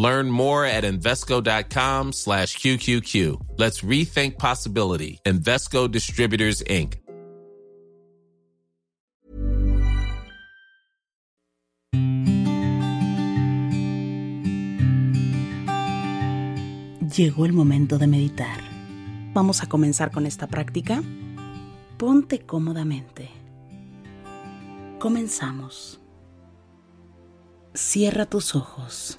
Learn more at Invesco.com slash QQQ. Let's rethink possibility. Invesco Distributors, Inc. Llegó el momento de meditar. Vamos a comenzar con esta práctica. Ponte cómodamente. Comenzamos. Cierra tus ojos.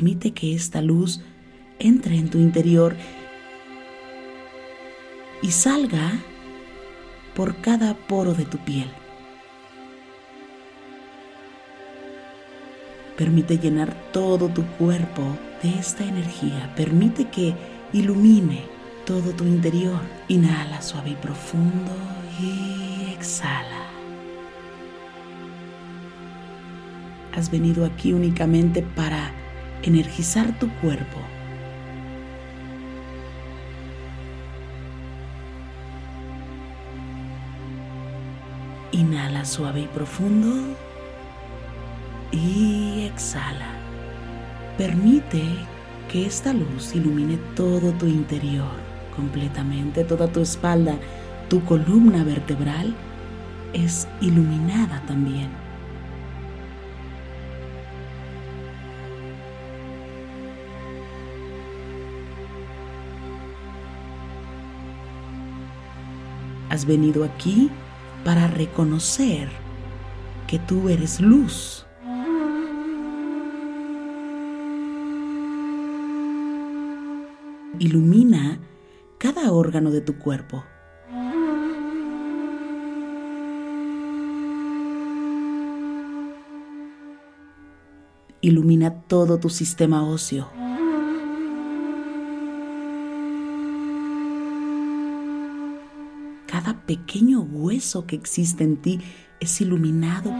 Permite que esta luz entre en tu interior y salga por cada poro de tu piel. Permite llenar todo tu cuerpo de esta energía. Permite que ilumine todo tu interior. Inhala suave y profundo y exhala. Has venido aquí únicamente para energizar tu cuerpo Inhala suave y profundo y exhala. Permite que esta luz ilumine todo tu interior, completamente toda tu espalda, tu columna vertebral es iluminada también. Has venido aquí para reconocer que tú eres luz. Ilumina cada órgano de tu cuerpo. Ilumina todo tu sistema óseo. Pequeño hueso que existe en ti es iluminado.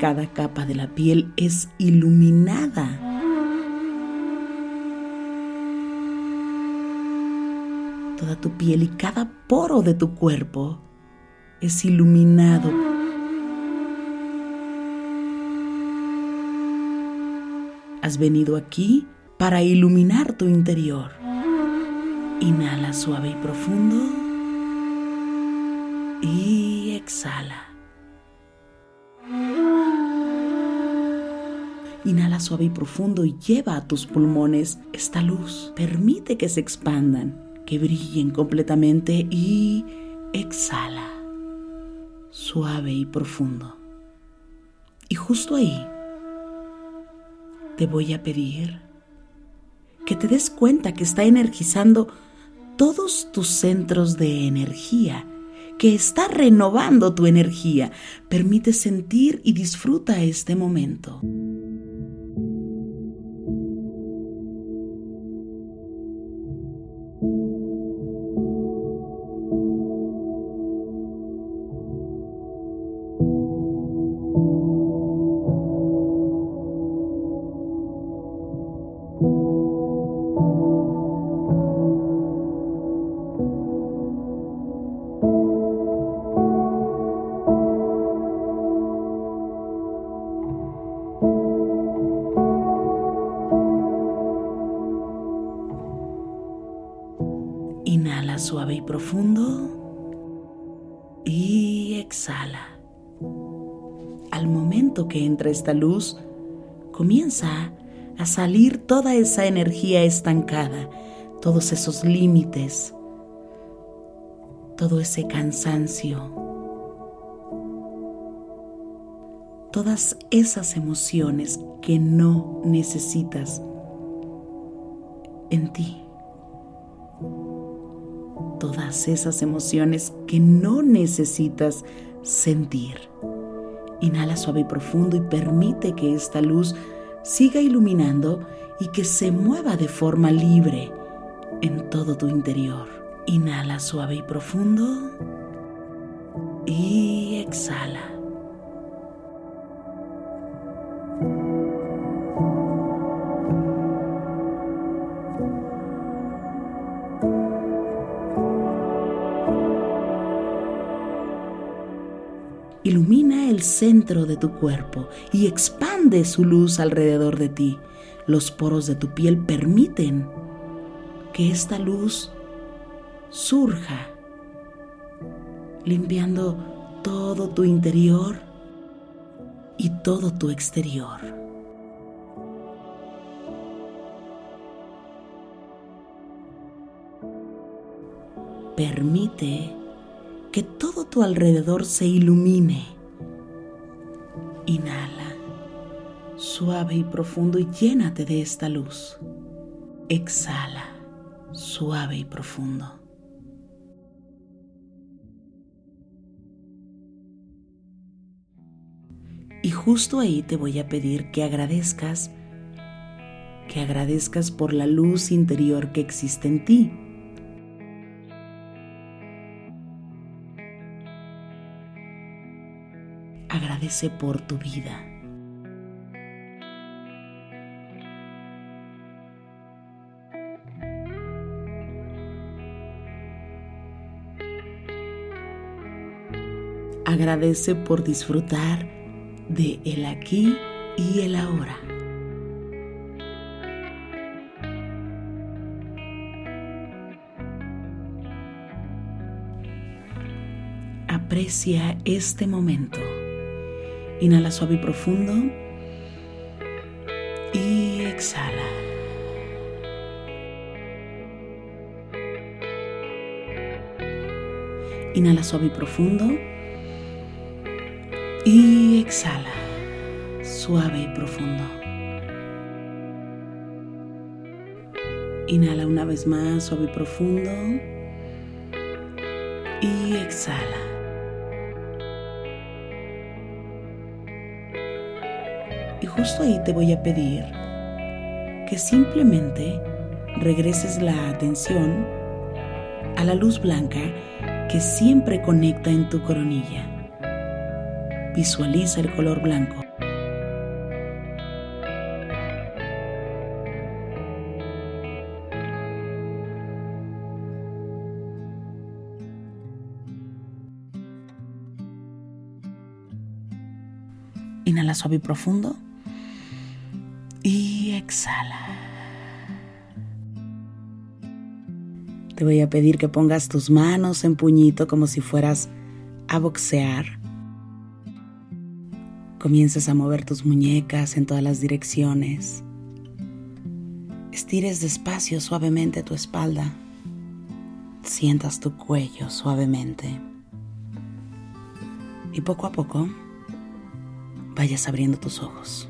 Cada capa de la piel es iluminada. Toda tu piel y cada poro de tu cuerpo es iluminado. Has venido aquí para iluminar tu interior. Inhala suave y profundo y exhala. Inhala suave y profundo y lleva a tus pulmones esta luz. Permite que se expandan, que brillen completamente y exhala, suave y profundo. Y justo ahí te voy a pedir que te des cuenta que está energizando todos tus centros de energía, que está renovando tu energía. Permite sentir y disfruta este momento. Suave y profundo y exhala. Al momento que entra esta luz, comienza a salir toda esa energía estancada, todos esos límites, todo ese cansancio, todas esas emociones que no necesitas en ti todas esas emociones que no necesitas sentir. Inhala suave y profundo y permite que esta luz siga iluminando y que se mueva de forma libre en todo tu interior. Inhala suave y profundo y exhala. Ilumina el centro de tu cuerpo y expande su luz alrededor de ti. Los poros de tu piel permiten que esta luz surja, limpiando todo tu interior y todo tu exterior. Permite que todo tu alrededor se ilumine. Inhala, suave y profundo y llénate de esta luz. Exhala, suave y profundo. Y justo ahí te voy a pedir que agradezcas, que agradezcas por la luz interior que existe en ti agradece por tu vida. Agradece por disfrutar de el aquí y el ahora. Aprecia este momento. Inhala suave y profundo. Y exhala. Inhala suave y profundo. Y exhala. Suave y profundo. Inhala una vez más, suave y profundo. Y exhala. Justo ahí te voy a pedir que simplemente regreses la atención a la luz blanca que siempre conecta en tu coronilla. Visualiza el color blanco. Inhala suave y profundo exhala. Te voy a pedir que pongas tus manos en puñito como si fueras a boxear. Comiences a mover tus muñecas en todas las direcciones. Estires despacio, suavemente tu espalda. sientas tu cuello suavemente y poco a poco vayas abriendo tus ojos.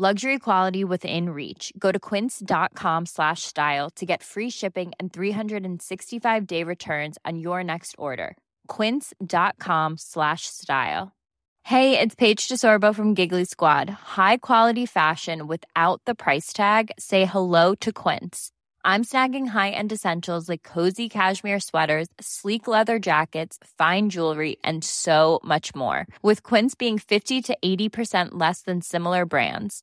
Luxury quality within reach. Go to quince.com slash style to get free shipping and 365 day returns on your next order. Quince.com slash style. Hey, it's Paige DeSorbo from Giggly Squad. High quality fashion without the price tag? Say hello to Quince. I'm snagging high end essentials like cozy cashmere sweaters, sleek leather jackets, fine jewelry, and so much more. With Quince being 50 to 80% less than similar brands.